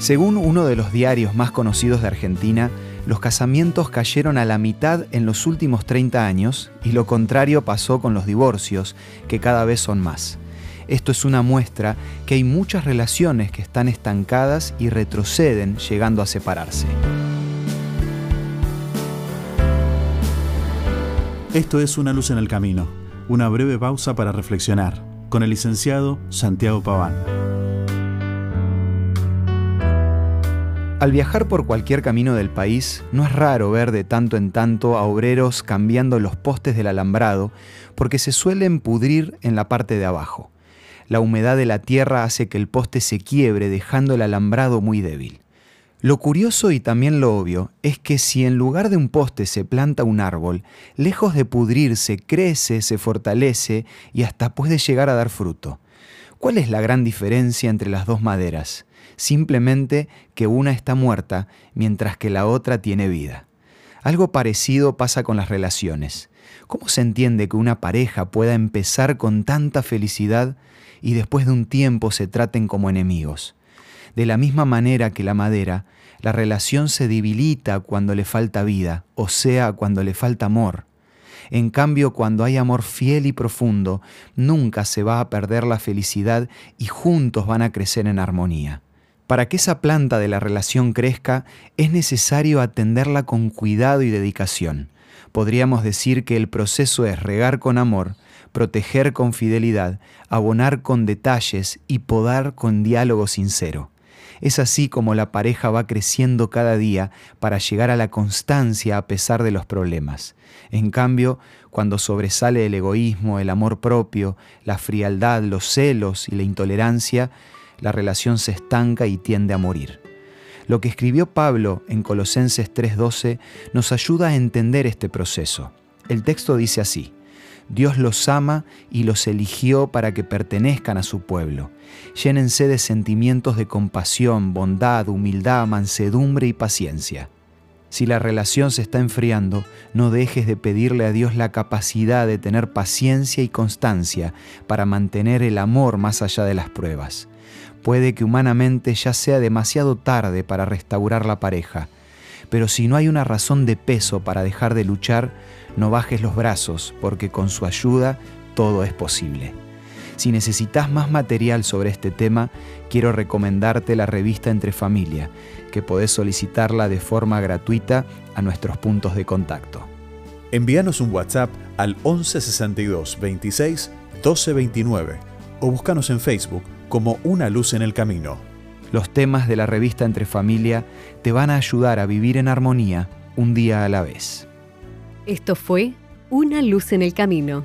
Según uno de los diarios más conocidos de Argentina, los casamientos cayeron a la mitad en los últimos 30 años y lo contrario pasó con los divorcios, que cada vez son más. Esto es una muestra que hay muchas relaciones que están estancadas y retroceden llegando a separarse. Esto es Una luz en el camino, una breve pausa para reflexionar, con el licenciado Santiago Paván. Al viajar por cualquier camino del país, no es raro ver de tanto en tanto a obreros cambiando los postes del alambrado porque se suelen pudrir en la parte de abajo. La humedad de la tierra hace que el poste se quiebre dejando el alambrado muy débil. Lo curioso y también lo obvio es que si en lugar de un poste se planta un árbol, lejos de pudrirse, crece, se fortalece y hasta puede llegar a dar fruto. ¿Cuál es la gran diferencia entre las dos maderas? Simplemente que una está muerta mientras que la otra tiene vida. Algo parecido pasa con las relaciones. ¿Cómo se entiende que una pareja pueda empezar con tanta felicidad y después de un tiempo se traten como enemigos? De la misma manera que la madera, la relación se debilita cuando le falta vida, o sea, cuando le falta amor. En cambio, cuando hay amor fiel y profundo, nunca se va a perder la felicidad y juntos van a crecer en armonía. Para que esa planta de la relación crezca, es necesario atenderla con cuidado y dedicación. Podríamos decir que el proceso es regar con amor, proteger con fidelidad, abonar con detalles y podar con diálogo sincero. Es así como la pareja va creciendo cada día para llegar a la constancia a pesar de los problemas. En cambio, cuando sobresale el egoísmo, el amor propio, la frialdad, los celos y la intolerancia, la relación se estanca y tiende a morir. Lo que escribió Pablo en Colosenses 3:12 nos ayuda a entender este proceso. El texto dice así, Dios los ama y los eligió para que pertenezcan a su pueblo. Llénense de sentimientos de compasión, bondad, humildad, mansedumbre y paciencia. Si la relación se está enfriando, no dejes de pedirle a Dios la capacidad de tener paciencia y constancia para mantener el amor más allá de las pruebas. Puede que humanamente ya sea demasiado tarde para restaurar la pareja, pero si no hay una razón de peso para dejar de luchar, no bajes los brazos, porque con su ayuda todo es posible. Si necesitas más material sobre este tema, quiero recomendarte la revista Entre Familia, que podés solicitarla de forma gratuita a nuestros puntos de contacto. Envíanos un WhatsApp al 1162 26 1229 o búscanos en Facebook como una luz en el camino. Los temas de la revista Entre Familia te van a ayudar a vivir en armonía un día a la vez. Esto fue Una luz en el camino.